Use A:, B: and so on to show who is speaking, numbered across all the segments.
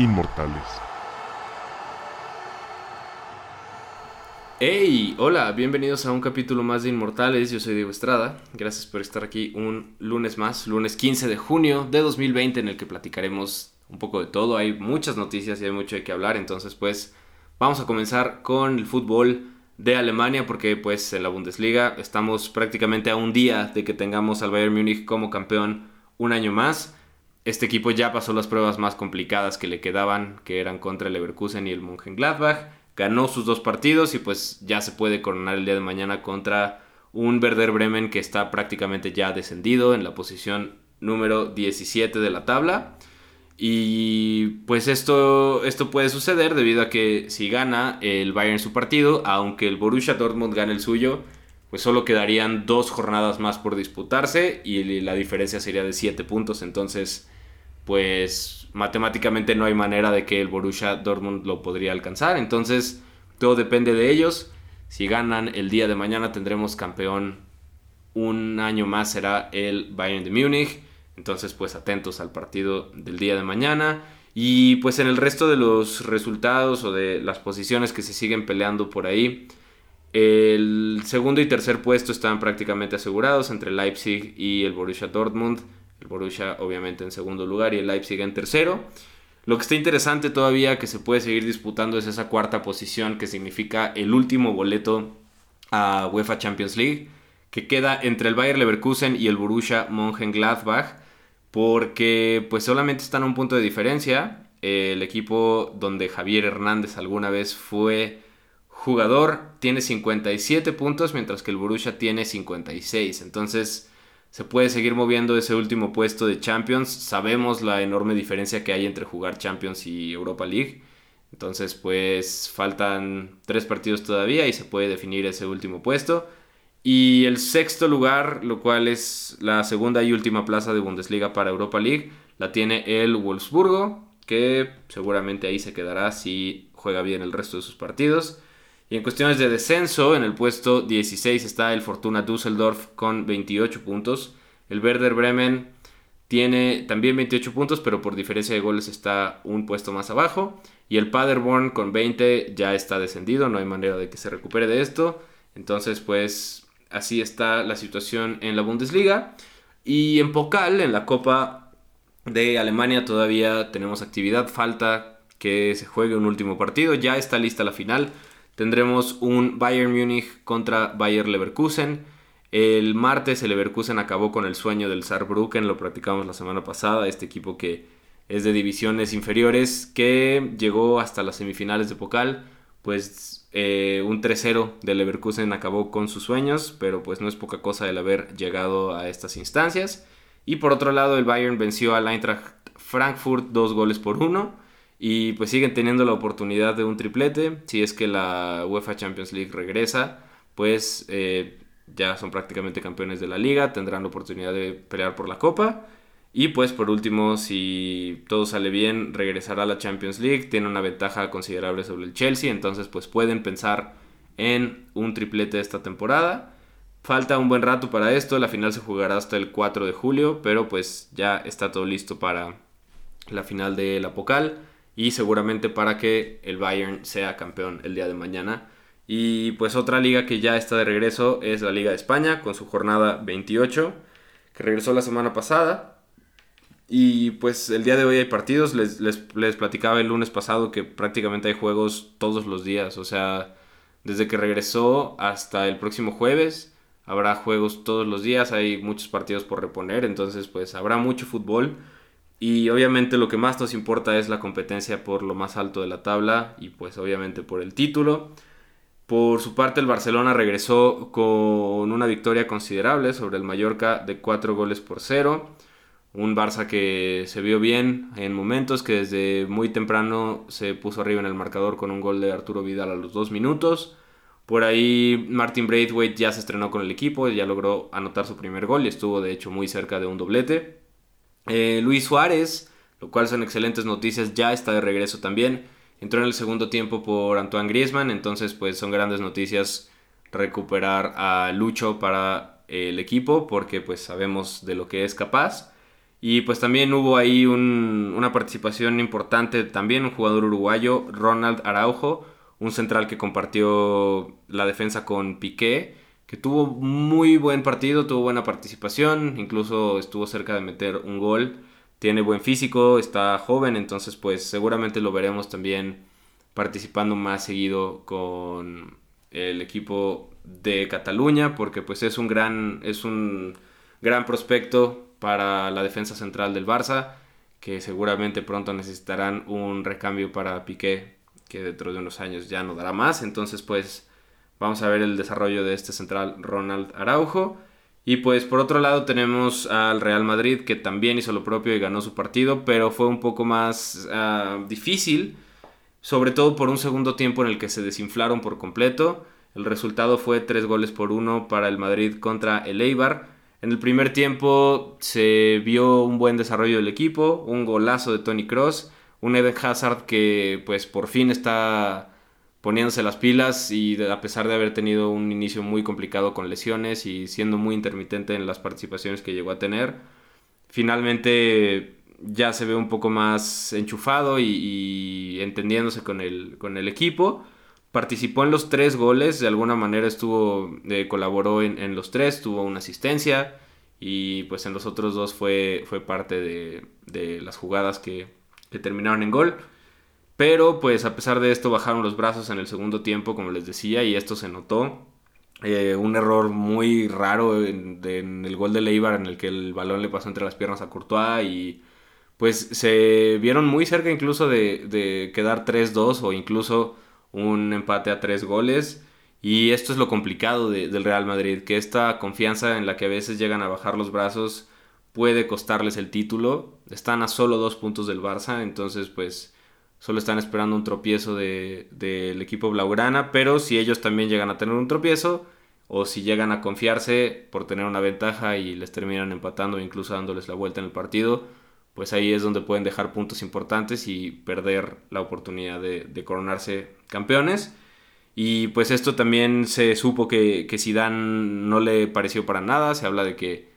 A: inmortales.
B: Hey, hola, bienvenidos a un capítulo más de Inmortales. Yo soy Diego Estrada. Gracias por estar aquí un lunes más, lunes 15 de junio de 2020, en el que platicaremos un poco de todo. Hay muchas noticias y hay mucho de qué hablar. Entonces, pues, vamos a comenzar con el fútbol de Alemania, porque, pues, en la Bundesliga estamos prácticamente a un día de que tengamos al Bayern Múnich como campeón un año más. Este equipo ya pasó las pruebas más complicadas que le quedaban, que eran contra el Leverkusen y el Mönchengladbach ganó sus dos partidos y pues ya se puede coronar el día de mañana contra un Werder Bremen que está prácticamente ya descendido en la posición número 17 de la tabla. Y pues esto, esto puede suceder debido a que si gana el Bayern su partido, aunque el Borussia Dortmund gane el suyo, pues solo quedarían dos jornadas más por disputarse y la diferencia sería de 7 puntos. Entonces, pues matemáticamente no hay manera de que el Borussia Dortmund lo podría alcanzar. Entonces, todo depende de ellos. Si ganan el día de mañana tendremos campeón un año más será el Bayern de Múnich. Entonces, pues atentos al partido del día de mañana. Y pues en el resto de los resultados o de las posiciones que se siguen peleando por ahí, el segundo y tercer puesto están prácticamente asegurados entre Leipzig y el Borussia Dortmund el Borussia obviamente en segundo lugar y el Leipzig en tercero. Lo que está interesante todavía que se puede seguir disputando es esa cuarta posición que significa el último boleto a UEFA Champions League, que queda entre el Bayer Leverkusen y el Borussia Mönchengladbach, porque pues solamente están a un punto de diferencia. El equipo donde Javier Hernández alguna vez fue jugador tiene 57 puntos, mientras que el Borussia tiene 56. Entonces, se puede seguir moviendo ese último puesto de Champions. Sabemos la enorme diferencia que hay entre jugar Champions y Europa League. Entonces, pues faltan tres partidos todavía y se puede definir ese último puesto. Y el sexto lugar, lo cual es la segunda y última plaza de Bundesliga para Europa League, la tiene el Wolfsburgo, que seguramente ahí se quedará si juega bien el resto de sus partidos. Y en cuestiones de descenso, en el puesto 16 está el Fortuna Düsseldorf con 28 puntos. El Werder Bremen tiene también 28 puntos, pero por diferencia de goles está un puesto más abajo. Y el Paderborn con 20 ya está descendido, no hay manera de que se recupere de esto. Entonces, pues así está la situación en la Bundesliga. Y en Pokal, en la Copa de Alemania, todavía tenemos actividad. Falta que se juegue un último partido. Ya está lista la final. Tendremos un Bayern Múnich contra Bayer Leverkusen. El martes el Leverkusen acabó con el sueño del Saarbrücken, lo practicamos la semana pasada, este equipo que es de divisiones inferiores, que llegó hasta las semifinales de Pokal, pues eh, un 3-0 del Leverkusen acabó con sus sueños, pero pues no es poca cosa el haber llegado a estas instancias. Y por otro lado el Bayern venció al Eintracht Frankfurt dos goles por uno. Y pues siguen teniendo la oportunidad de un triplete. Si es que la UEFA Champions League regresa, pues eh, ya son prácticamente campeones de la liga, tendrán la oportunidad de pelear por la copa. Y pues por último, si todo sale bien, regresará a la Champions League, tiene una ventaja considerable sobre el Chelsea, entonces pues pueden pensar en un triplete esta temporada. Falta un buen rato para esto, la final se jugará hasta el 4 de julio, pero pues ya está todo listo para la final de la Pocal y seguramente para que el Bayern sea campeón el día de mañana. Y pues otra liga que ya está de regreso es la Liga de España con su jornada 28 que regresó la semana pasada. Y pues el día de hoy hay partidos, les, les, les platicaba el lunes pasado que prácticamente hay juegos todos los días, o sea, desde que regresó hasta el próximo jueves habrá juegos todos los días, hay muchos partidos por reponer, entonces pues habrá mucho fútbol. Y obviamente lo que más nos importa es la competencia por lo más alto de la tabla y pues obviamente por el título. Por su parte el Barcelona regresó con una victoria considerable sobre el Mallorca de 4 goles por 0. Un Barça que se vio bien en momentos, que desde muy temprano se puso arriba en el marcador con un gol de Arturo Vidal a los 2 minutos. Por ahí Martin Braithwaite ya se estrenó con el equipo, ya logró anotar su primer gol y estuvo de hecho muy cerca de un doblete. Eh, Luis Suárez, lo cual son excelentes noticias, ya está de regreso también. Entró en el segundo tiempo por Antoine Griezmann, entonces pues son grandes noticias recuperar a Lucho para el equipo porque pues sabemos de lo que es capaz. Y pues también hubo ahí una participación importante, también un jugador uruguayo, Ronald Araujo, un central que compartió la defensa con Piqué, que tuvo muy buen partido, tuvo buena participación, incluso estuvo cerca de meter un gol, tiene buen físico, está joven, entonces pues seguramente lo veremos también participando más seguido con el equipo de Cataluña, porque pues es un gran, es un gran prospecto para la defensa central del Barça, que seguramente pronto necesitarán un recambio para Piqué, que dentro de unos años ya no dará más. Entonces, pues vamos a ver el desarrollo de este central Ronald Araujo. Y pues por otro lado tenemos al Real Madrid, que también hizo lo propio y ganó su partido, pero fue un poco más ah, difícil, sobre todo por un segundo tiempo en el que se desinflaron por completo. El resultado fue tres goles por uno para el Madrid contra el Eibar en el primer tiempo se vio un buen desarrollo del equipo, un golazo de Tony Cross, un Eden Hazard que pues por fin está poniéndose las pilas y a pesar de haber tenido un inicio muy complicado con lesiones y siendo muy intermitente en las participaciones que llegó a tener, finalmente ya se ve un poco más enchufado y, entendiéndose con el, con el equipo participó en los tres goles, de alguna manera estuvo, eh, colaboró en, los tres, tuvo una asistencia y pues en los otros dos fue, fue parte de, las jugadas que, terminaron en gol. Pero pues a pesar de esto bajaron los brazos en el segundo tiempo, como les decía, y esto se notó. Eh, un error muy raro en, el gol de Leibar en el que el balón le pasó entre las piernas a Courtois y pues se vieron muy cerca incluso de, de quedar 3-2 o incluso un empate a tres goles. Y esto es lo complicado del Real Madrid, que esta confianza en la que a veces llegan a bajar los brazos puede costarles el título. Están a solo dos puntos del Barça, entonces pues solo están esperando un tropiezo del equipo Blaugrana, pero si ellos también llegan a tener un tropiezo, o si llegan a confiarse por tener una ventaja y les terminan empatando o incluso dándoles la vuelta en el partido, pues ahí es donde pueden dejar puntos importantes y perder la oportunidad de, coronarse campeones. Y pues esto también se supo que, que Zidane no le pareció para nada, se habla de que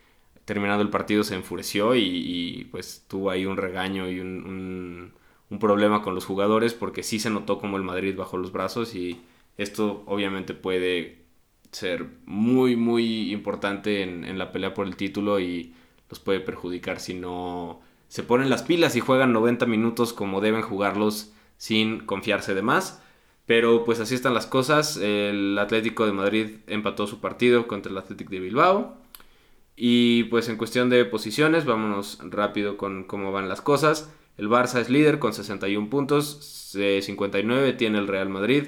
B: terminando el partido se enfureció y, pues tuvo ahí un regaño y un, problema con los jugadores porque sí se notó como el Madrid bajó los brazos y esto obviamente puede ser muy muy importante en, en la pelea por el título y los puede perjudicar si no se ponen las pilas y juegan 90 minutos como deben jugarlos sin confiarse de más. Pero pues así están las cosas. El Atlético de Madrid empató su partido contra el Atlético de Bilbao. Y pues en cuestión de posiciones, vámonos rápido con cómo van las cosas. El Barça es líder con 61 puntos, 59 tiene el Real Madrid.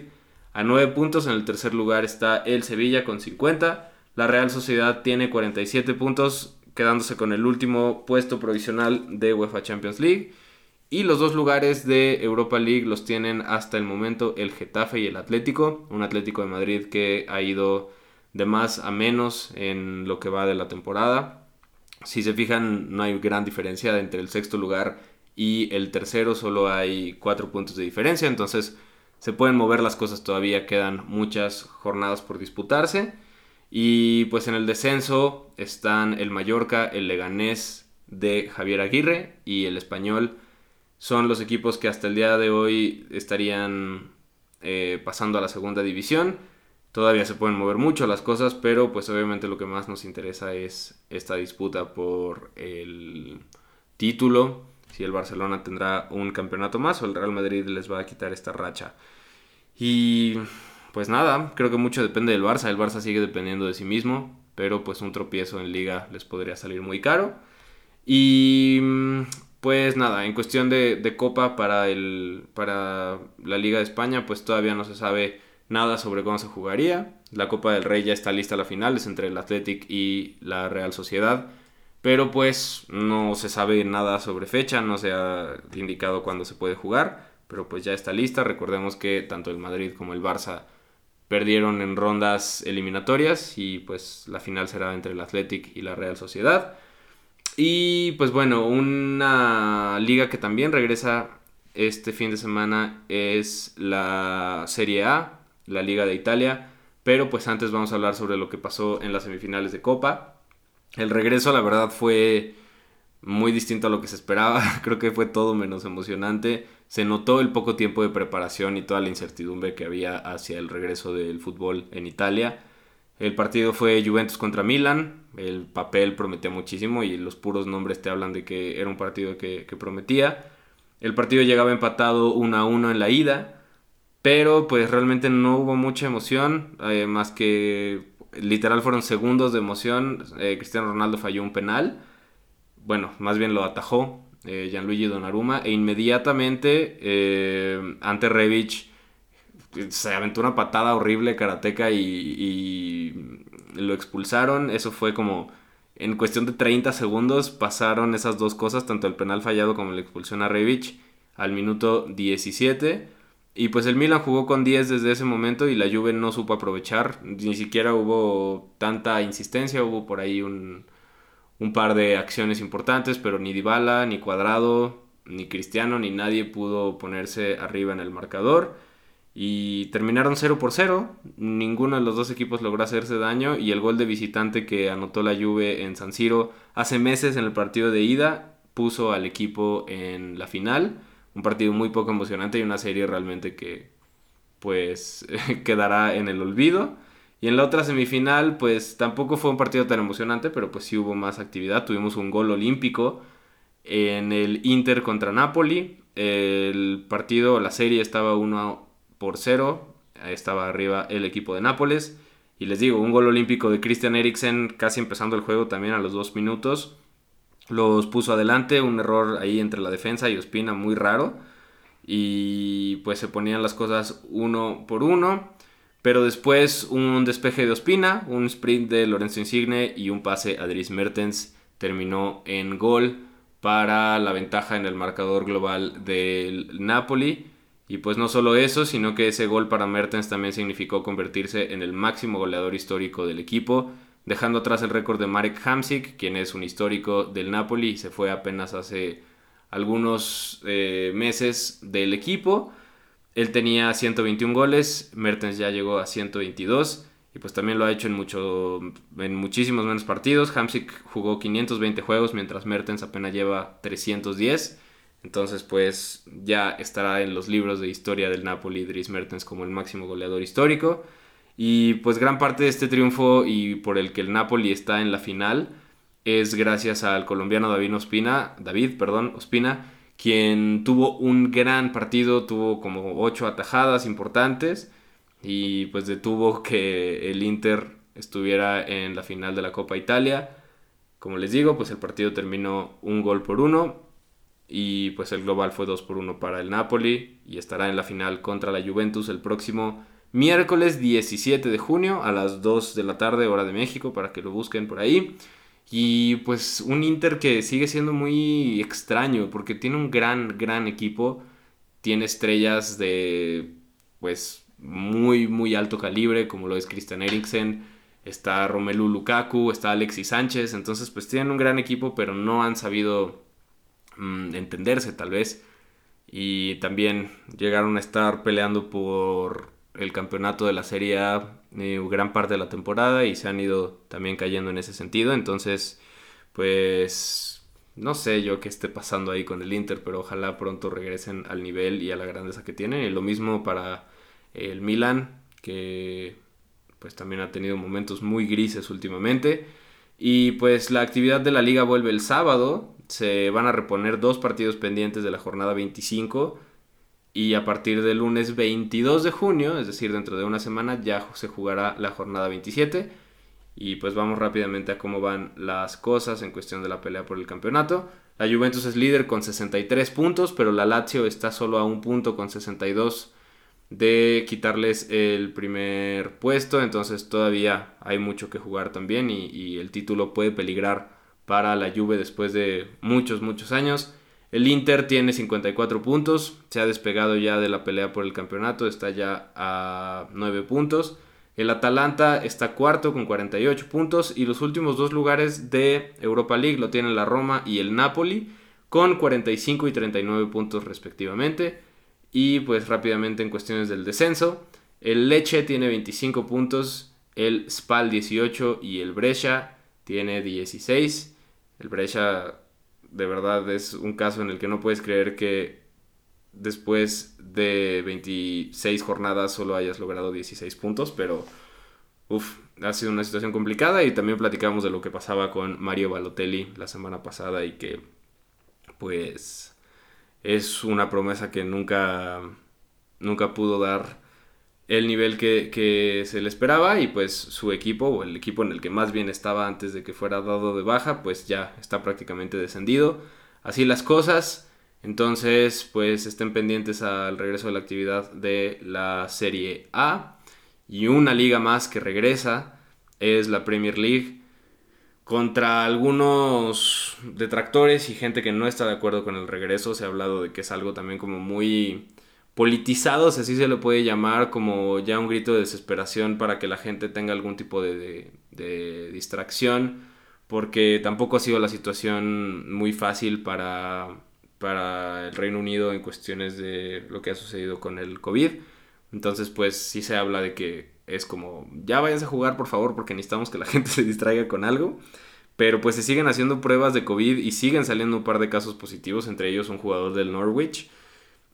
B: A 9 puntos en el tercer lugar está el Sevilla con 50. La Real Sociedad tiene 47 puntos, quedándose con el último puesto provisional de UEFA Champions League. Y los dos lugares de Europa League los tienen hasta el momento el Getafe y el Atlético. Un Atlético de Madrid que ha ido de más a menos en lo que va de la temporada. Si se fijan, no hay gran diferencia entre el sexto lugar y el tercero, solo hay cuatro puntos de diferencia. Entonces se pueden mover las cosas todavía, quedan muchas jornadas por disputarse. Y pues en el descenso están el Mallorca, el Leganés de Javier Aguirre y el Español. Son los equipos que hasta el día de hoy estarían eh, pasando a la segunda división. Todavía se pueden mover mucho las cosas, pero pues obviamente lo que más nos interesa es esta disputa por el título. Si el Barcelona tendrá un campeonato más o el Real Madrid les va a quitar esta racha. Y pues nada, creo que mucho depende del Barça. El Barça sigue dependiendo de sí mismo, pero pues un tropiezo en liga les podría salir muy caro. Y pues nada, en cuestión de, Copa para, el, para la Liga de España, pues todavía no se sabe nada sobre cómo se jugaría. La Copa del Rey ya está lista a la final, es entre el Athletic y la Real Sociedad. Pero pues no se sabe nada sobre fecha, no se ha indicado cuándo se puede jugar. Pero pues ya está lista. Recordemos que tanto el Madrid como el Barça perdieron en rondas eliminatorias y pues la final será entre el Athletic y la Real Sociedad. Y pues bueno, una liga que también regresa este fin de semana es la Serie A, la Liga de Italia. Pero pues antes vamos a hablar sobre lo que pasó en las semifinales de Copa. El regreso la verdad fue muy distinto a lo que se esperaba. Creo que fue todo menos emocionante. Se notó el poco tiempo de preparación y toda la incertidumbre que había hacia el regreso del fútbol en Italia. El partido fue Juventus contra Milan. El papel prometía muchísimo y los puros nombres te hablan de que era un partido que, prometía. El partido llegaba empatado 1 a 1 en la ida, pero pues realmente no hubo mucha emoción, eh, más que literal fueron segundos de emoción. Eh, Cristiano Ronaldo falló un penal bueno, más bien lo atajó eh, Gianluigi Donnarumma e inmediatamente eh, ante Revich se aventó una patada horrible karateca y, lo expulsaron. Eso fue como en cuestión de 30 segundos pasaron esas dos cosas, tanto el penal fallado como la expulsión a Revich al minuto 17. Y pues el Milan jugó con 10 desde ese momento y la Juve no supo aprovechar. Ni siquiera hubo tanta insistencia, hubo por ahí un, un par de acciones importantes, pero ni Dybala, ni Cuadrado, ni Cristiano, ni nadie pudo ponerse arriba en el marcador. Y terminaron 0 por 0. Ninguno de los dos equipos logró hacerse daño. Y el gol de visitante que anotó la Juve en San Siro hace meses en el partido de ida puso al equipo en la final. Un partido muy poco emocionante y una serie realmente que pues quedará en el olvido. Y en la otra semifinal, pues tampoco fue un partido tan emocionante, pero pues sí hubo más actividad. Tuvimos un gol olímpico en el Inter contra Napoli. El partido, la serie estaba 1 por 0. Estaba arriba el equipo de Nápoles. Y les digo, un gol olímpico de Christian Eriksen casi empezando el juego también a los dos minutos. Los puso adelante, un error ahí entre la defensa y Ospina muy raro. Y pues se ponían las cosas uno por uno. Pero después un despeje de Ospina, un sprint de Lorenzo Insigne y un pase a Dries Mertens terminó en gol para la ventaja en el marcador global del Napoli. Y pues no solo eso, sino que ese gol para Mertens también significó convertirse en el máximo goleador histórico del equipo, dejando atrás el récord de Marek Hamsik, quien es un histórico del Napoli y se fue apenas hace algunos eh, meses del equipo. Él tenía 121 goles, Mertens ya llegó a 122 y pues también lo ha hecho en, mucho, en muchísimos menos partidos. Hamsik jugó 520 juegos mientras Mertens apenas lleva 310. Entonces pues ya estará en los libros de historia del Napoli Dries Mertens como el máximo goleador histórico. Y pues gran parte de este triunfo y por el que el Napoli está en la final es gracias al colombiano David Ospina, David, perdón, quien tuvo un gran partido, tuvo como ocho atajadas importantes y pues detuvo que el Inter estuviera en la final de la Copa Italia. Como les digo, pues el partido terminó un gol por uno y pues el global fue 2 por 1 para el Napoli y estará en la final contra la Juventus el próximo miércoles 17 de junio a las 2 de la tarde hora de México para que lo busquen por ahí. Y pues un Inter que sigue siendo muy extraño porque tiene un gran, gran equipo. Tiene estrellas de pues muy, muy alto calibre como lo es Christian Eriksen. Está Romelu Lukaku, está Alexis Sánchez. Entonces pues tienen un gran equipo pero no han sabido mm, entenderse tal vez. Y también llegaron a estar peleando por el campeonato de la Serie A eh, gran parte de la temporada y se han ido también cayendo en ese sentido. Entonces, pues no sé yo qué esté pasando ahí con el Inter, pero ojalá pronto regresen al nivel y a la grandeza que tienen. Y lo mismo para el Milan, que pues también ha tenido momentos muy grises últimamente. Y pues la actividad de la liga vuelve el sábado. Se van a reponer dos partidos pendientes de la jornada 25 y a partir del lunes 22 de junio, es decir, dentro de una semana, ya se jugará la jornada 27. Y pues vamos rápidamente a cómo van las cosas en cuestión de la pelea por el campeonato. La Juventus es líder con 63 puntos, pero la Lazio está solo a un punto con 62 de quitarles el primer puesto. Entonces todavía hay mucho que jugar también y, el título puede peligrar para la Juve después de muchos, muchos años. El Inter tiene 54 puntos, se ha despegado ya de la pelea por el campeonato, está ya a 9 puntos. El Atalanta está cuarto con 48 puntos y los últimos dos lugares de Europa League lo tienen la Roma y el Napoli con 45 y 39 puntos respectivamente. Y pues rápidamente en cuestiones del descenso, el Leche tiene 25 puntos, el Spal 18 y el Brescia tiene 16. El Brescia de verdad es un caso en el que no puedes creer que después de 26 jornadas solo hayas logrado 16 puntos, pero uff, ha sido una situación complicada y también platicamos de lo que pasaba con Mario Balotelli la semana pasada y que pues es una promesa que nunca, nunca pudo dar el nivel que, que, se le esperaba y pues su equipo o el equipo en el que más bien estaba antes de que fuera dado de baja pues ya está prácticamente descendido. Así las cosas, entonces pues estén pendientes al regreso de la actividad de la Serie A y una liga más que regresa es la Premier League contra algunos detractores y gente que no está de acuerdo con el regreso. Se ha hablado de que es algo también como muy politizado, si así se lo puede llamar, como ya un grito de desesperación para que la gente tenga algún tipo de, de, distracción, porque tampoco ha sido la situación muy fácil para, para el Reino Unido en cuestiones de lo que ha sucedido con el COVID. Entonces, pues sí se habla de que es como, ya váyanse a jugar por favor porque necesitamos que la gente se distraiga con algo. Pero pues se siguen haciendo pruebas de COVID y siguen saliendo un par de casos positivos, entre ellos un jugador del Norwich.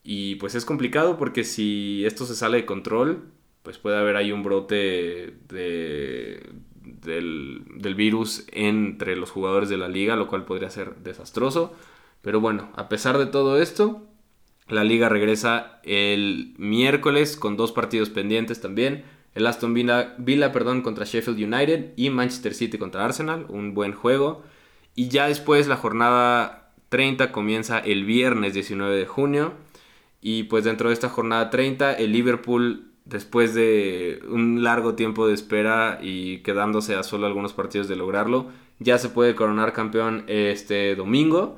B: Y pues es complicado porque si esto se sale de control, pues puede haber ahí un brote de, del, del virus entre los jugadores de la liga, lo cual podría ser desastroso. Pero bueno, a pesar de todo esto, la liga regresa el miércoles con dos partidos pendientes también el Aston Villa, Villa perdón, contra Sheffield United y Manchester City contra Arsenal, un buen juego. Y ya después la jornada 30 comienza el viernes 19 de junio. Y pues dentro de esta jornada 30 el Liverpool después de un largo tiempo de espera y quedándose a solo algunos partidos de lograrlo, ya se puede coronar campeón este domingo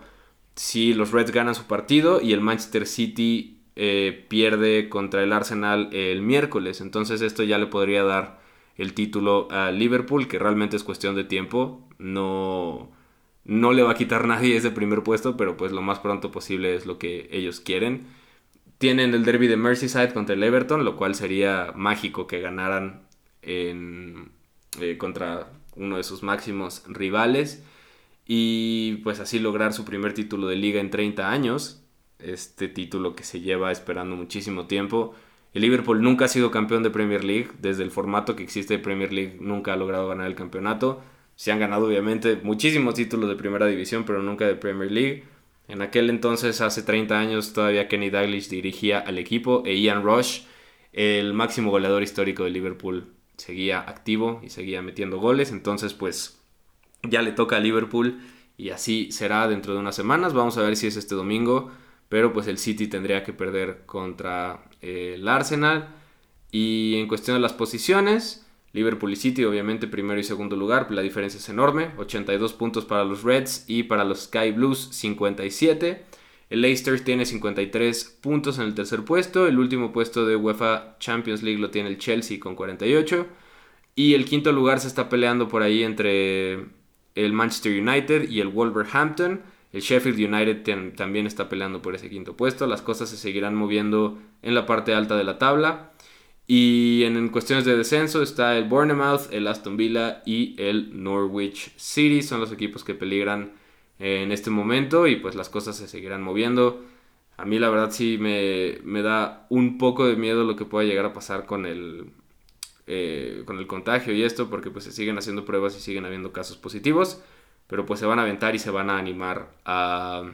B: si los Reds ganan su partido y el Manchester City eh, pierde contra el Arsenal el miércoles. Entonces esto ya le podría dar el título a Liverpool, que realmente es cuestión de tiempo. No, no le va a quitar nadie ese primer puesto, pero pues lo más pronto posible es lo que ellos quieren. Tienen el derby de Merseyside contra el Everton, lo cual sería mágico que ganaran eh, contra uno de sus máximos rivales. Y pues así lograr su primer título de liga en 30 años este título que se lleva esperando muchísimo tiempo. El Liverpool nunca ha sido campeón de Premier League, desde el formato que existe de Premier League nunca ha logrado ganar el campeonato. Se han ganado obviamente muchísimos títulos de primera división, pero nunca de Premier League. En aquel entonces, hace 30 años, todavía Kenny Dalglish dirigía al equipo e Ian Rush, el máximo goleador histórico de Liverpool, seguía activo y seguía metiendo goles. Entonces, pues ya le toca a Liverpool y así será dentro de unas semanas. Vamos a ver si es este domingo pero pues el City tendría que perder contra eh, el Arsenal. Y en cuestión de las posiciones, Liverpool y City obviamente primero y segundo lugar, la diferencia es enorme, 82 puntos para los Reds y para los Sky Blues 57. El Leicester tiene 53 puntos en el tercer puesto, el último puesto de UEFA Champions League lo tiene el Chelsea con 48 y el quinto lugar se está peleando por ahí entre el Manchester United y el Wolverhampton. El Sheffield United también está peleando por ese quinto puesto. Las cosas se seguirán moviendo en la parte alta de la tabla. Y en, cuestiones de descenso está el Bournemouth, el Aston Villa y el Norwich City. Son los equipos que peligran en este momento y pues las cosas se seguirán moviendo. A mí la verdad sí me, da un poco de miedo lo que pueda llegar a pasar con el, eh, con el contagio y esto porque pues se siguen haciendo pruebas y siguen habiendo casos positivos pero pues se van a aventar y se van a animar a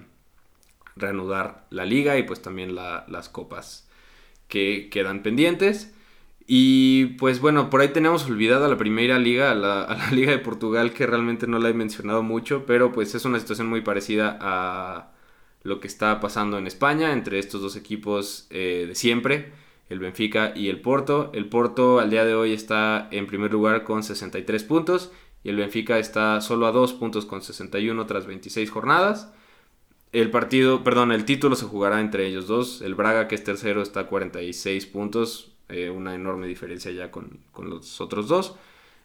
B: reanudar la liga y pues también las copas que quedan pendientes. Y pues bueno, por ahí tenemos olvidada la primera liga, a la, Liga de Portugal, que realmente no la he mencionado mucho, pero pues es una situación muy parecida a lo que está pasando en España entre estos dos equipos eh, de siempre, el Benfica y el Porto. El Porto al día de hoy está en primer lugar con 63 puntos y el Benfica está solo a dos puntos con 61 tras 26 jornadas. El partido, perdón, el título se jugará entre ellos dos. El Braga, que es tercero, está a 46 puntos, eh, una enorme diferencia ya con, los otros dos.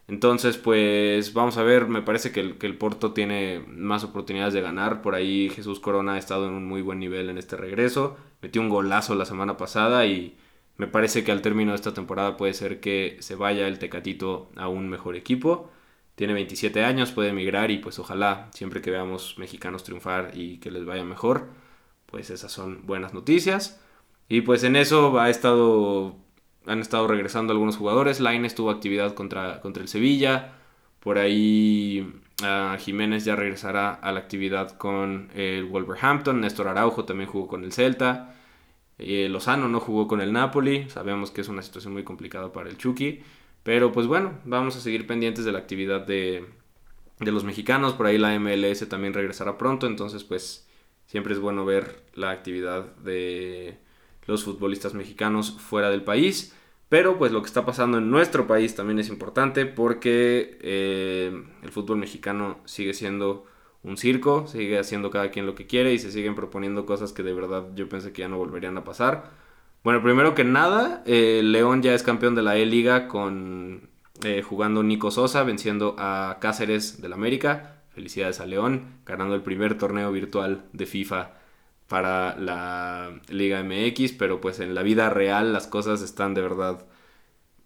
B: Entonces, pues vamos a ver, me parece que el, que el, Porto tiene más oportunidades de ganar. Por ahí Jesús Corona ha estado en un muy buen nivel en este regreso. Metió un golazo la semana pasada y me parece que al término de esta temporada puede ser que se vaya el Tecatito a un mejor equipo. tiene 27 años, puede emigrar y pues ojalá siempre que veamos mexicanos triunfar y que les vaya mejor, pues esas son buenas noticias. Y pues en eso ha estado, han estado regresando algunos jugadores. Laines tuvo actividad contra, contra el Sevilla. Por ahí uh, Jiménez ya regresará a la actividad con el Wolverhampton. Néstor Araujo también jugó con el Celta. Eh, Lozano no jugó con el Napoli. Sabemos que es una situación muy complicada para el Chucky. Pero pues bueno, vamos a seguir pendientes de la actividad de, de los mexicanos. Por ahí la MLS también regresará pronto. Entonces pues siempre es bueno ver la actividad de los futbolistas mexicanos fuera del país. Pero pues lo que está pasando en nuestro país también es importante porque eh, el fútbol mexicano sigue siendo un circo, sigue haciendo cada quien lo que quiere y se siguen proponiendo cosas que de verdad yo pensé que ya no volverían a pasar. Bueno, primero que nada, eh, León ya es campeón de la E-Liga con eh, jugando Nico Sosa, venciendo a Cáceres del América. Felicidades a León, ganando el primer torneo virtual de FIFA para la Liga MX, pero pues en la vida real las cosas están de verdad,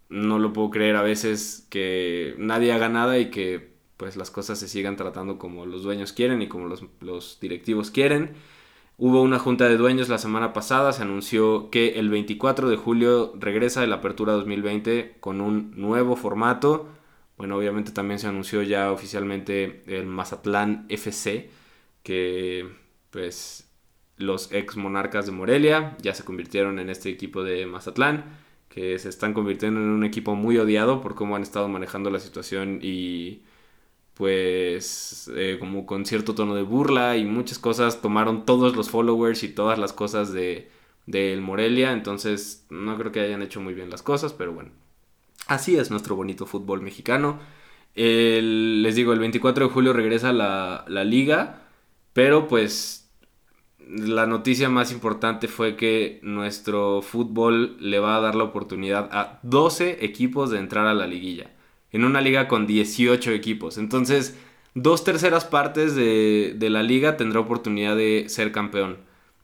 B: no lo puedo creer a veces que nadie haga nada y que pues las cosas se sigan tratando como los dueños quieren y como los, los directivos quieren. Hubo una junta de dueños la semana pasada, se anunció que el 24 de julio regresa la Apertura 2020 con un nuevo formato. Bueno, obviamente también se anunció ya oficialmente el Mazatlán FC, que pues los ex monarcas de Morelia ya se convirtieron en este equipo de Mazatlán, que se están convirtiendo en un equipo muy odiado por cómo han estado manejando la situación y pues eh, como con cierto tono de burla y muchas cosas tomaron todos los followers y todas las cosas de del Morelia, entonces no creo que hayan hecho muy bien las cosas, pero bueno, así es nuestro bonito fútbol mexicano. les digo, el 24 de julio regresa la, la liga, pero pues la noticia más importante fue que nuestro fútbol le va a dar la oportunidad a 12 equipos de entrar a la liguilla. En una liga con 18 equipos. Entonces, dos terceras partes de, la liga tendrá oportunidad de ser campeón.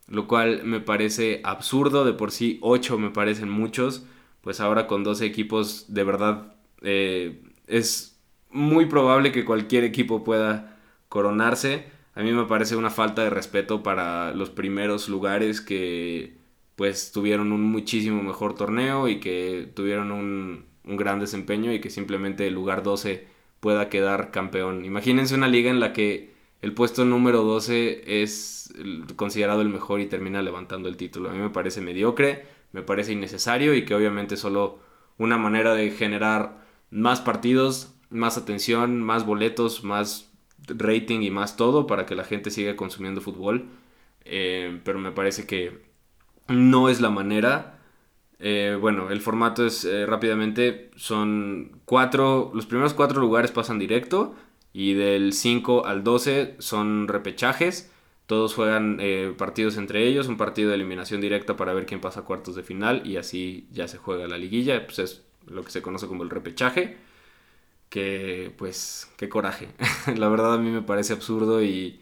B: Lo cual me parece absurdo. De por sí, 8 me parecen muchos. Pues ahora con 12 equipos, de verdad, eh, es muy probable que cualquier equipo pueda coronarse a mí me parece una falta de respeto para los primeros lugares que pues tuvieron un muchísimo mejor torneo y que tuvieron un, gran desempeño y que simplemente el lugar 12 pueda quedar campeón. Imagínense una liga en la que el puesto número 12 es considerado el mejor y termina levantando el título. A mí me parece mediocre, me parece innecesario y que obviamente solo una manera de generar más partidos, más atención, más boletos, más rating y más todo para que la gente siga consumiendo fútbol. Eh, pero me parece que no es la manera. Eh, bueno, el formato es eh, rápidamente, son cuatro, los primeros cuatro lugares pasan directo y del 5 al 12 son repechajes. Todos juegan partidos entre ellos, un partido de eliminación directa para ver quién pasa a cuartos de final y así ya se juega la liguilla, pues es lo que se conoce como el repechaje que pues qué coraje. la verdad a mí me parece absurdo y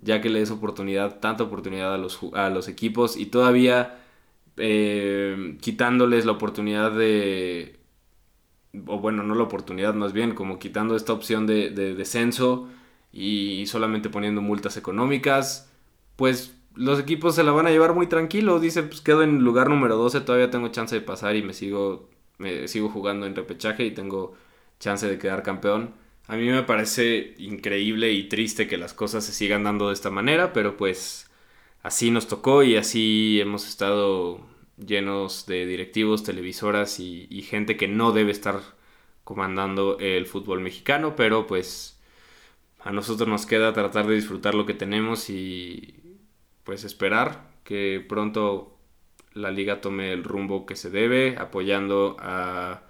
B: ya que le des oportunidad, tanta oportunidad a los, a los equipos y todavía eh, quitándoles la oportunidad de, o bueno, no la oportunidad más bien, como quitando esta opción de, descenso y solamente poniendo multas económicas, pues los equipos se la van a llevar muy tranquilo. Dice, pues quedo en lugar número 12, todavía tengo chance de pasar y me sigo, me sigo jugando en repechaje y tengo chance de quedar campeón. A mí me parece increíble y triste que las cosas se sigan dando de esta manera, pero pues así nos tocó y así hemos estado llenos de directivos, televisoras y, gente que no debe estar comandando el fútbol mexicano, pero pues a nosotros nos queda tratar de disfrutar lo que tenemos y pues esperar que pronto la liga tome el rumbo que se debe, apoyando a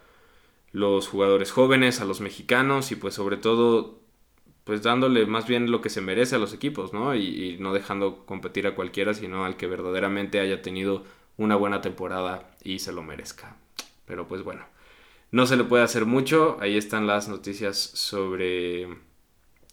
B: los jugadores jóvenes, a los mexicanos y pues sobre todo pues dándole más bien lo que se merece a los equipos, ¿no? Y, no dejando competir a cualquiera, sino al que verdaderamente haya tenido una buena temporada y se lo merezca. Pero pues bueno, no se le puede hacer mucho, ahí están las noticias sobre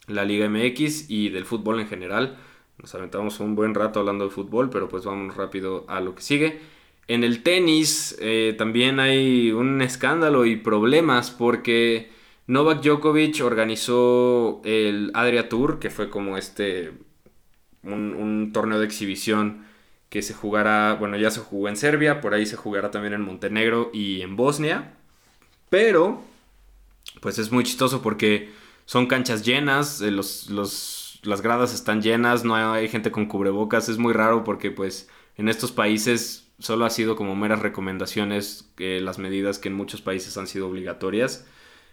B: la Liga MX y del fútbol en general. Nos aventamos un buen rato hablando de fútbol, pero pues vamos rápido a lo que sigue. En el tenis eh, también hay un escándalo y problemas porque Novak Djokovic organizó el Adria Tour, que fue como este un, torneo de exhibición que se jugará, bueno, ya se jugó en Serbia, por ahí se jugará también en Montenegro y en Bosnia. Pero, pues es muy chistoso porque son canchas llenas, eh, los, las gradas están llenas, no hay gente con cubrebocas, es muy raro porque pues en estos países solo ha sido como meras recomendaciones eh, las medidas que en muchos países han sido obligatorias.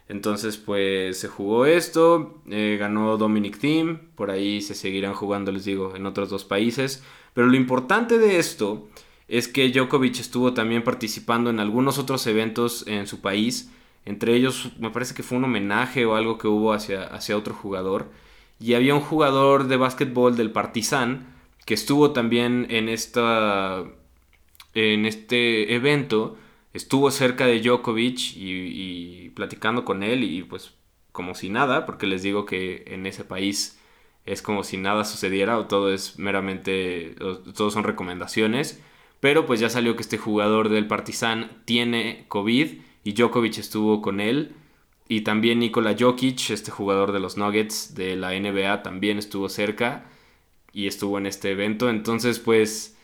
B: Entonces, pues se jugó esto, eh, ganó Dominic Thiem, por ahí se seguirán jugando, les digo, en otros dos países. Pero lo importante de esto es que Djokovic estuvo también participando en algunos otros eventos en su país. Entre ellos, me parece que fue un homenaje o algo que hubo hacia, hacia otro jugador. Y había un jugador de básquetbol del Partizan que estuvo también en, esta, en este evento estuvo cerca de Djokovic y, platicando con él y pues como si nada, porque les digo que en ese país es como si nada sucediera o todo es meramente, todos son recomendaciones, pero pues ya salió que este jugador del Partizan tiene COVID y Djokovic estuvo con él. Y también Nikola Jokic, este jugador de los Nuggets de la NBA, también estuvo cerca y estuvo en este evento, entonces pues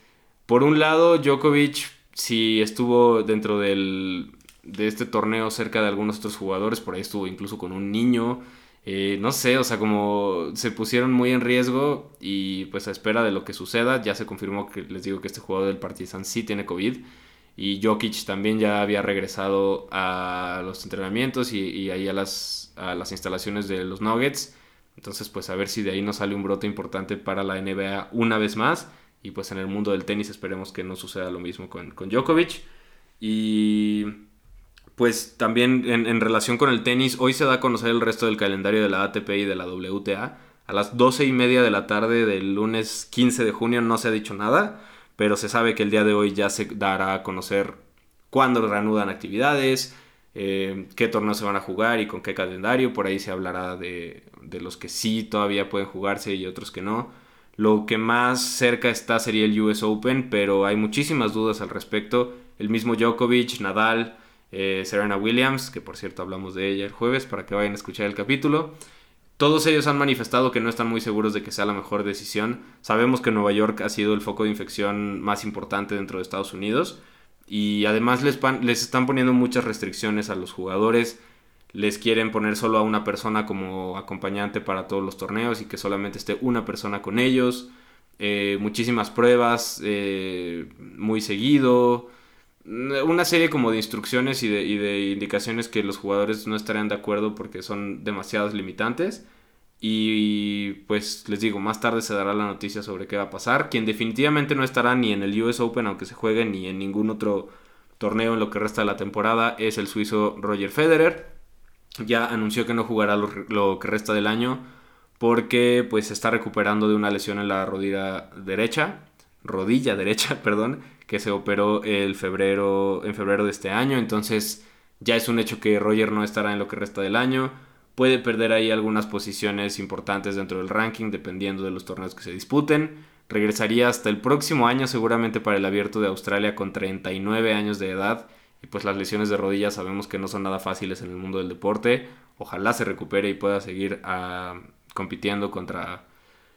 B: por un lado Djokovic si estuvo dentro del, de este torneo cerca de algunos otros jugadores, por ahí estuvo incluso con un niño. Eh, no sé, o sea, como se pusieron muy en riesgo y pues a espera de lo que suceda, ya se confirmó que les digo que este jugador del Partizan sí tiene COVID y Jokic también ya había regresado a los entrenamientos y, y ahí a las, a las instalaciones de los Nuggets. Entonces, pues a ver si de ahí nos sale un brote importante para la NBA una vez más. Y pues en el mundo del tenis esperemos que no suceda lo mismo con, con Djokovic. Y pues también en, relación con el tenis, hoy se da a conocer el resto del calendario de la ATP y de la WTA. A las 12 y media de la tarde del lunes 15 de junio no se ha dicho nada, pero se sabe que el día de hoy ya se dará a conocer cuándo reanudan actividades, eh, qué torneos se van a jugar y con qué calendario. Por ahí se hablará de, de los que sí todavía pueden jugarse y otros que no. Lo que más cerca está sería el US Open, pero hay muchísimas dudas al respecto. El mismo Djokovic, Nadal, eh, Serena Williams, que por cierto hablamos de ella el jueves para que vayan a escuchar el capítulo. Todos ellos han manifestado que no están muy seguros de que sea la mejor decisión. Sabemos que Nueva York ha sido el foco de infección más importante dentro de Estados Unidos y además les, les están poniendo muchas restricciones a los jugadores les quieren poner solo a una persona como acompañante para todos los torneos y que solamente esté una persona con ellos. Eh, muchísimas pruebas, eh, muy seguido. Una serie como de instrucciones y de, indicaciones que los jugadores no estarían de acuerdo porque son demasiados limitantes. Y pues les digo, más tarde se dará la noticia sobre qué va a pasar. Quien definitivamente no estará ni en el US Open, aunque se juegue, ni en ningún otro torneo en lo que resta de la temporada, es el suizo Roger Federer ya anunció que no jugará lo, que resta del año porque pues está recuperando de una lesión en la rodilla derecha, rodilla derecha, perdón, que se operó el febrero, en febrero de este año, entonces ya es un hecho que Roger no estará en lo que resta del año. Puede perder ahí algunas posiciones importantes dentro del ranking dependiendo de los torneos que se disputen. Regresaría hasta el próximo año seguramente para el abierto de Australia con 39 años de edad y pues las lesiones de rodillas sabemos que no son nada fáciles en el mundo del deporte. Ojalá se recupere y pueda seguir ah, compitiendo contra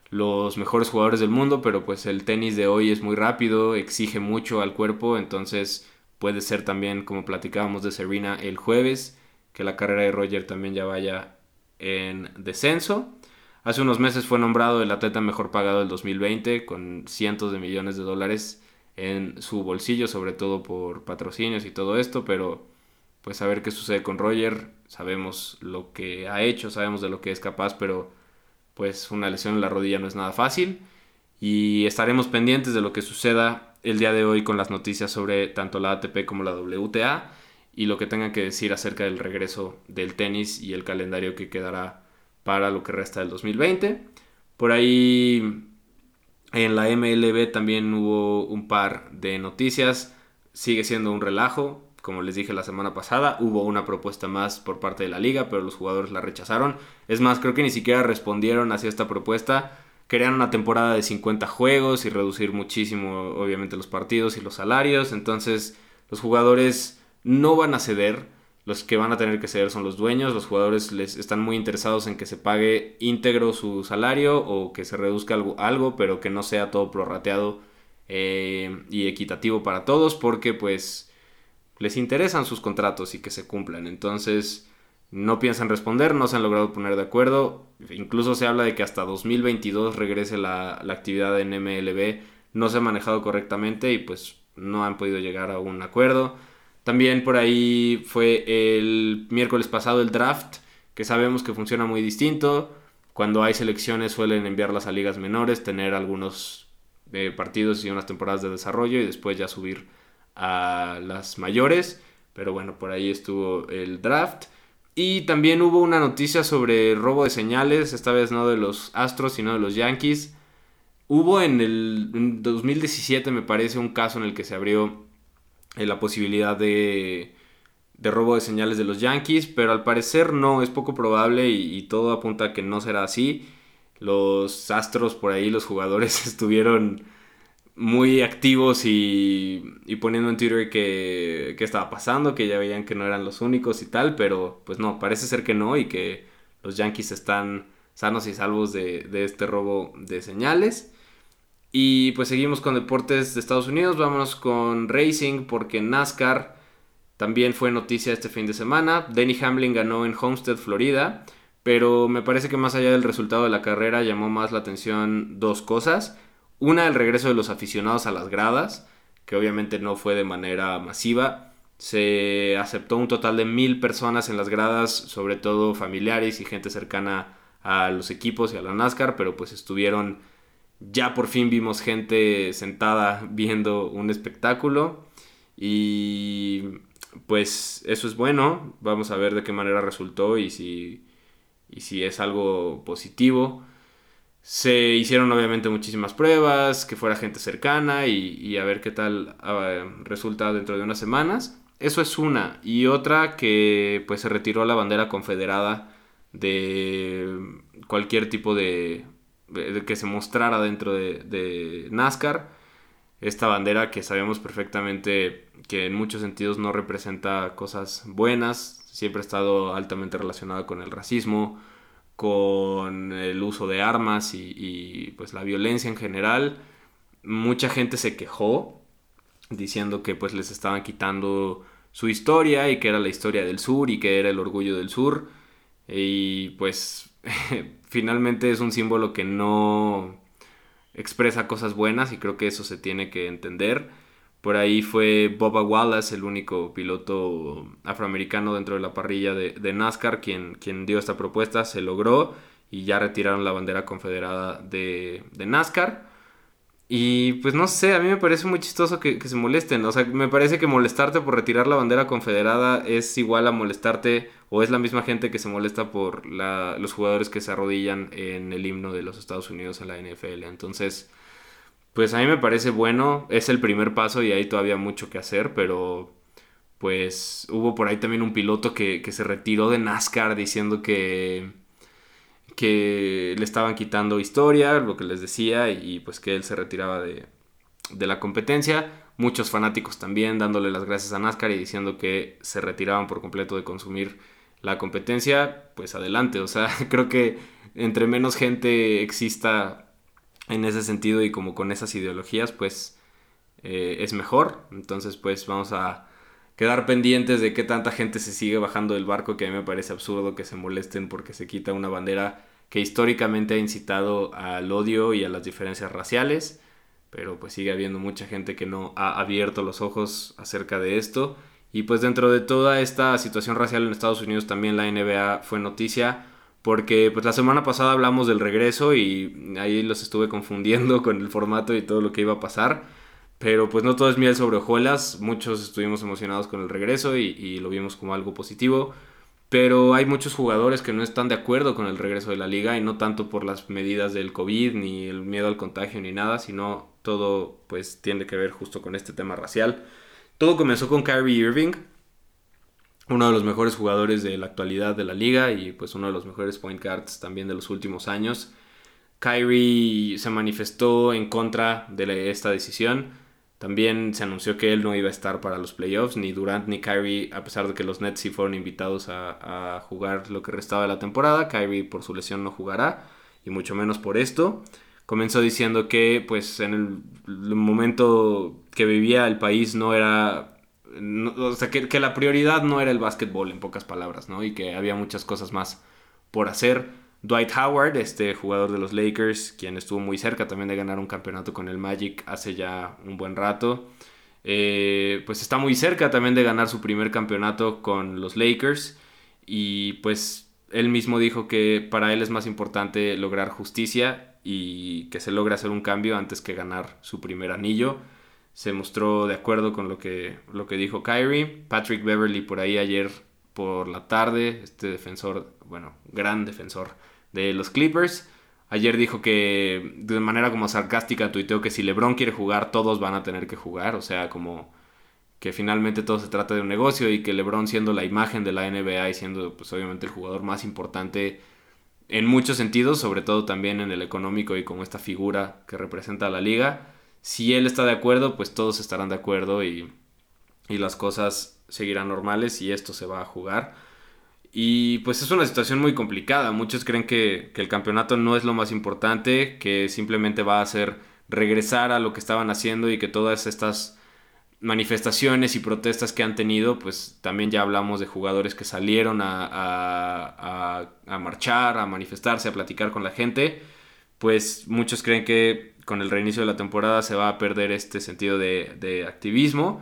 B: los mejores jugadores del mundo, pero pues el tenis de hoy es muy rápido, exige mucho al cuerpo, entonces puede ser también, como platicábamos de Serena el jueves, que la carrera de Roger también ya vaya en descenso. Hace unos meses fue nombrado el atleta mejor pagado del 2020 con cientos de millones de dólares en su bolsillo, sobre todo por patrocinios y todo esto, pero pues a ver qué sucede con Roger, sabemos lo que ha hecho, sabemos de lo que es capaz, pero pues una lesión en la rodilla no es nada fácil y estaremos pendientes de lo que suceda el día de hoy con las noticias sobre tanto la ATP como la WTA y lo que tengan que decir acerca del regreso del tenis y el calendario que quedará para lo que resta del 2020. Por ahí en la MLB también hubo un par de noticias. Sigue siendo un relajo. Como les dije la semana pasada, hubo una propuesta más por parte de la liga, pero los jugadores la rechazaron. Es más, creo que ni siquiera respondieron hacia esta propuesta. Querían una temporada de 50 juegos y reducir muchísimo, obviamente, los partidos y los salarios. Entonces, los jugadores no van a ceder los que van a tener que ceder son los dueños, los jugadores les están muy interesados en que se pague íntegro su salario o que se reduzca algo, algo pero que no sea todo prorrateado eh, y equitativo para todos porque pues les interesan sus contratos y que se cumplan. Entonces no piensan responder, no se han logrado poner de acuerdo. Incluso se habla de que hasta 2022 regrese la, la actividad en MLB. No se ha manejado correctamente y pues no han podido llegar a un acuerdo. También por ahí fue el miércoles pasado el draft, que sabemos que funciona muy distinto. Cuando hay selecciones suelen enviarlas a ligas menores, tener algunos eh, partidos y unas temporadas de desarrollo y después ya subir a las mayores. Pero bueno, por ahí estuvo el draft. Y también hubo una noticia sobre robo de señales, esta vez no de los Astros, sino de los Yankees. Hubo en el en 2017, me parece, un caso en el que se abrió eh, la posibilidad de, de robo de señales de los Yankees, pero al parecer no, es poco probable y, todo apunta a que no será así. Los Astros por ahí, los jugadores estuvieron muy activos y, y poniendo en Twitter que, que, estaba pasando, que ya veían que no eran los únicos y tal, pero pues no, parece ser que no y que los Yankees están sanos y salvos de, de este robo de señales. Y pues seguimos con deportes de Estados Unidos, vámonos con Racing porque NASCAR también fue noticia este fin de semana. Denny Hamlin ganó en Homestead, Florida, pero me parece que más allá del resultado de la carrera llamó más la atención dos cosas. Una, el regreso de los aficionados a las gradas, que obviamente no fue de manera masiva. Se aceptó un total de mil personas en las gradas, sobre todo familiares y gente cercana a los equipos y a la NASCAR, pero pues estuvieron ya por fin vimos gente sentada viendo un espectáculo y pues eso es bueno, vamos a ver de qué manera resultó y si, y si es algo positivo. Se hicieron obviamente muchísimas pruebas, que fuera gente cercana y, a ver qué tal ah, resulta dentro de unas semanas. Eso es una. Y otra que pues se retiró la bandera confederada de cualquier tipo de que se mostrara dentro de, NASCAR. Esta bandera que sabemos perfectamente que en muchos sentidos no representa cosas buenas, siempre ha estado altamente relacionada con el racismo, con el uso de armas y, pues la violencia en general. Mucha gente se quejó diciendo que pues les estaban quitando su historia y que era la historia del sur y que era el orgullo del sur. Y pues finalmente es un símbolo que no expresa cosas buenas y creo que eso se tiene que entender. Por ahí fue Boba Wallace, el único piloto afroamericano dentro de la parrilla de, NASCAR, quien, quien, dio esta propuesta, se logró y ya retiraron la bandera confederada de, de NASCAR. Y pues no sé, a mí me parece muy chistoso que, se molesten. O sea, me parece que molestarte por retirar la bandera confederada es igual a molestarte o es la misma gente que se molesta por los jugadores que se arrodillan en el himno de los Estados Unidos en la NFL. Entonces, pues a mí me parece bueno, es el primer paso y hay todavía mucho que hacer, pero pues hubo por ahí también un piloto que, se retiró de NASCAR diciendo que que le estaban quitando historia, lo que les decía, y pues que él se retiraba de, la competencia. Muchos fanáticos también dándole las gracias a NASCAR y diciendo que se retiraban por completo de consumir la competencia, pues adelante. O sea, creo que entre menos gente exista en ese sentido y como con esas ideologías, pues eh, es mejor. Entonces, pues vamos a quedar pendientes de qué tanta gente se sigue bajando del barco, que a mí me parece absurdo que se molesten porque se quita una bandera que históricamente ha incitado al odio y a las diferencias raciales, pero pues sigue habiendo mucha gente que no ha abierto los ojos acerca de esto. Y pues dentro de toda esta situación racial en Estados Unidos también la NBA fue noticia porque pues la semana pasada hablamos del regreso y ahí los estuve confundiendo con el formato y todo lo que iba a pasar. Pero pues no todo es miel sobre hojuelas, muchos estuvimos emocionados con el regreso y, y lo vimos como algo positivo. Pero hay muchos jugadores que no están de acuerdo con el regreso de la liga y no tanto por las medidas del COVID ni el miedo al contagio ni nada, sino todo pues tiene que ver justo con este tema racial. Todo comenzó con Kyrie Irving, uno de los mejores jugadores de la actualidad de la liga y pues uno de los mejores point guards también de los últimos años. Kyrie se manifestó en contra de esta decisión También se anunció que él no iba a estar para los playoffs, ni Durant ni Kyrie, a pesar de que los Nets sí fueron invitados a, a jugar lo que restaba de la temporada. Kyrie por su lesión no jugará, y mucho menos por esto. Comenzó diciendo que pues en el momento que vivía el país no era o sea, que, que, la prioridad no era el básquetbol, en pocas palabras, ¿no? Y que había muchas cosas más por hacer. Dwight Howard, este jugador de los Lakers, quien estuvo muy cerca también de ganar un campeonato con el Magic hace ya un buen rato, eh, pues está muy cerca también de ganar su primer campeonato con los Lakers. Y pues él mismo dijo que para él es más importante lograr justicia y que se logre hacer un cambio antes que ganar su primer anillo se mostró de acuerdo con lo que, lo que dijo Kyrie. Patrick Beverly por ahí ayer por la tarde, este defensor, bueno, gran defensor de los Clippers. Ayer dijo que de manera como sarcástica tuiteó que si LeBron quiere jugar, todos van a tener que jugar. O sea, como que finalmente todo se trata de un negocio y que LeBron siendo la imagen de la NBA y siendo pues obviamente el jugador más importante en muchos sentidos, sobre todo también en el económico y como esta figura que representa la liga, si él está de acuerdo, pues todos estarán de acuerdo y, las cosas seguirán normales y esto se va a jugar. Y pues es una situación muy complicada. Muchos creen que, el campeonato no es lo más importante, que simplemente va a ser regresar a lo que estaban haciendo y que todas estas manifestaciones y protestas que han tenido, pues también ya hablamos de jugadores que salieron a, a, a marchar, a manifestarse, a platicar con la gente, pues muchos creen que con el reinicio de la temporada se va a perder este sentido de, activismo.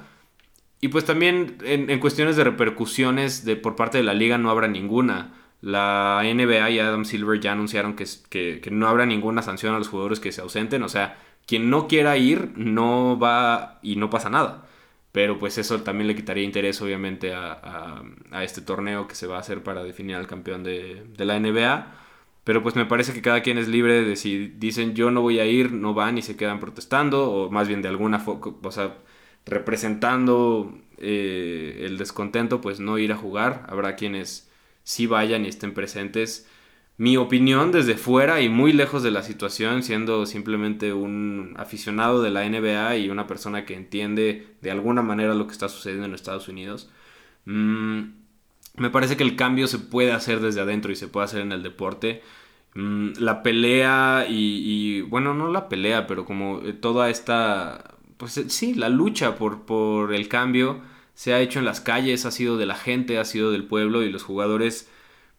B: Y pues también en, cuestiones de repercusiones de, por parte de la liga no habrá ninguna. La NBA y Adam Silver ya anunciaron que, que, no habrá ninguna sanción a los jugadores que se ausenten. O sea, quien no quiera ir no va y no pasa nada. Pero pues eso también le quitaría interés obviamente a, este torneo que se va a hacer para definir al campeón de, de la NBA. Pero pues me parece que cada quien es libre de si dicen yo no voy a ir, no van y se quedan protestando, o más bien de alguna forma, o sea, representando eh, el descontento, pues no ir a jugar. Habrá quienes sí vayan y estén presentes. Mi opinión desde fuera y muy lejos de la situación, siendo simplemente un aficionado de la NBA y una persona que entiende de alguna manera lo que está sucediendo en Estados Unidos, mmm, me parece que el cambio se puede hacer desde adentro y se puede hacer en el deporte. Mm, la pelea y, bueno, no la pelea, pero como eh, toda esta, pues eh, sí, la lucha por, por el cambio se ha hecho en las calles, ha sido de la gente, ha sido del pueblo y los jugadores,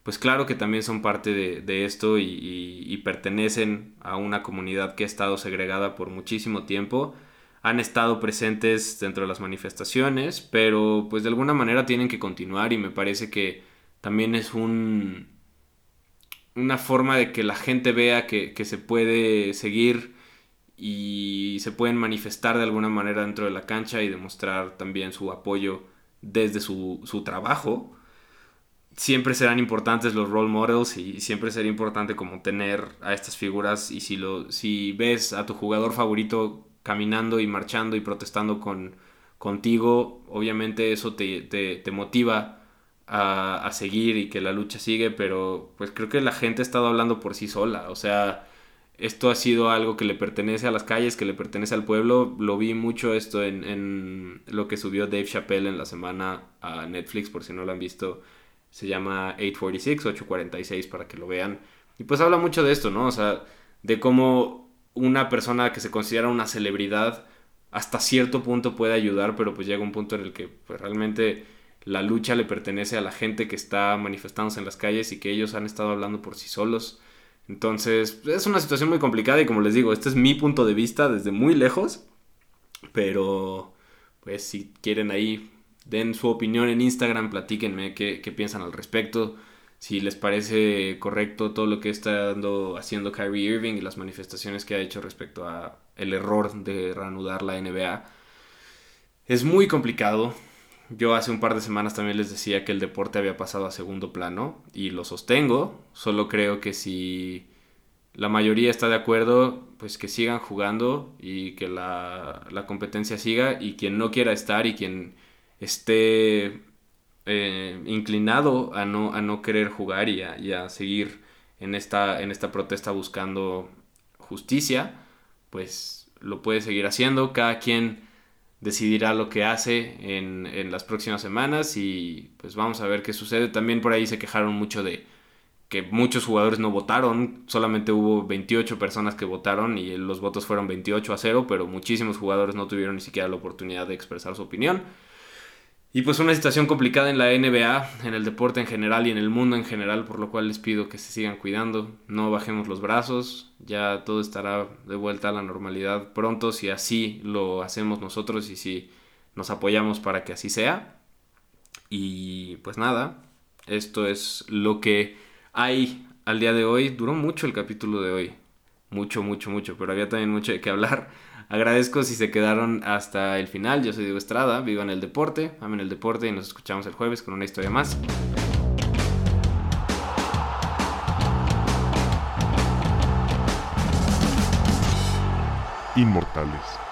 B: pues claro que también son parte de, esto y pertenecen a una comunidad que ha estado segregada por muchísimo tiempo han estado presentes dentro de las manifestaciones, pero pues de alguna manera tienen que continuar y me parece que también es un una forma de que la gente vea que, se puede seguir y se pueden manifestar de alguna manera dentro de la cancha y demostrar también su apoyo desde su, su trabajo. Siempre serán importantes los role models y siempre será importante como tener a estas figuras y si, lo, si ves a tu jugador favorito caminando y marchando y protestando con, contigo, obviamente eso te, te, motiva a, a, seguir y que la lucha sigue, pero pues creo que la gente ha estado hablando por sí sola, o sea, esto ha sido algo que le pertenece a las calles, que le pertenece al pueblo, lo vi mucho esto en, en lo que subió Dave Chappelle en la semana a Netflix, por si no lo han visto, se llama 846, 846 para que lo vean, y pues habla mucho de esto, ¿no? O sea, de cómo una persona que se considera una celebridad hasta cierto punto puede ayudar, pero pues llega un punto en el que pues, realmente la lucha le pertenece a la gente que está manifestándose en las calles y que ellos han estado hablando por sí solos. Entonces, es una situación muy complicada y como les digo, este es mi punto de vista desde muy lejos, pero pues si quieren ahí, den su opinión en Instagram, platíquenme qué, piensan al respecto si les parece correcto todo lo que está haciendo Kyrie Irving y las manifestaciones que ha hecho respecto a el error de reanudar la NBA. Es muy complicado. Yo hace un par de semanas también les decía que el deporte había pasado a segundo plano y lo sostengo. Solo creo que si la mayoría está de acuerdo, pues que sigan jugando y que la, la competencia siga y quien no quiera estar y quien esté eh, inclinado a no, a no querer jugar y a, seguir en esta, en esta protesta buscando justicia, pues lo puede seguir haciendo. Cada quien decidirá lo que hace en, en, las próximas semanas y pues vamos a ver qué sucede. También por ahí se quejaron mucho de que muchos jugadores no votaron, solamente hubo 28 personas que votaron y los votos fueron 28 a 0, pero muchísimos jugadores no tuvieron ni siquiera la oportunidad de expresar su opinión. Y pues una situación complicada en la NBA, en el deporte en general y en el mundo en general, por lo cual les pido que se sigan cuidando, no bajemos los brazos, ya todo estará de vuelta a la normalidad pronto si así lo hacemos nosotros y si nos apoyamos para que así sea. Y pues nada, esto es lo que hay al día de hoy. Duró mucho el capítulo de hoy, mucho, mucho, mucho, pero había también mucho de qué hablar. Agradezco si se quedaron hasta el final. Yo soy Diego Estrada, vivan el deporte, amen el deporte y nos escuchamos el jueves con una historia más.
A: Inmortales.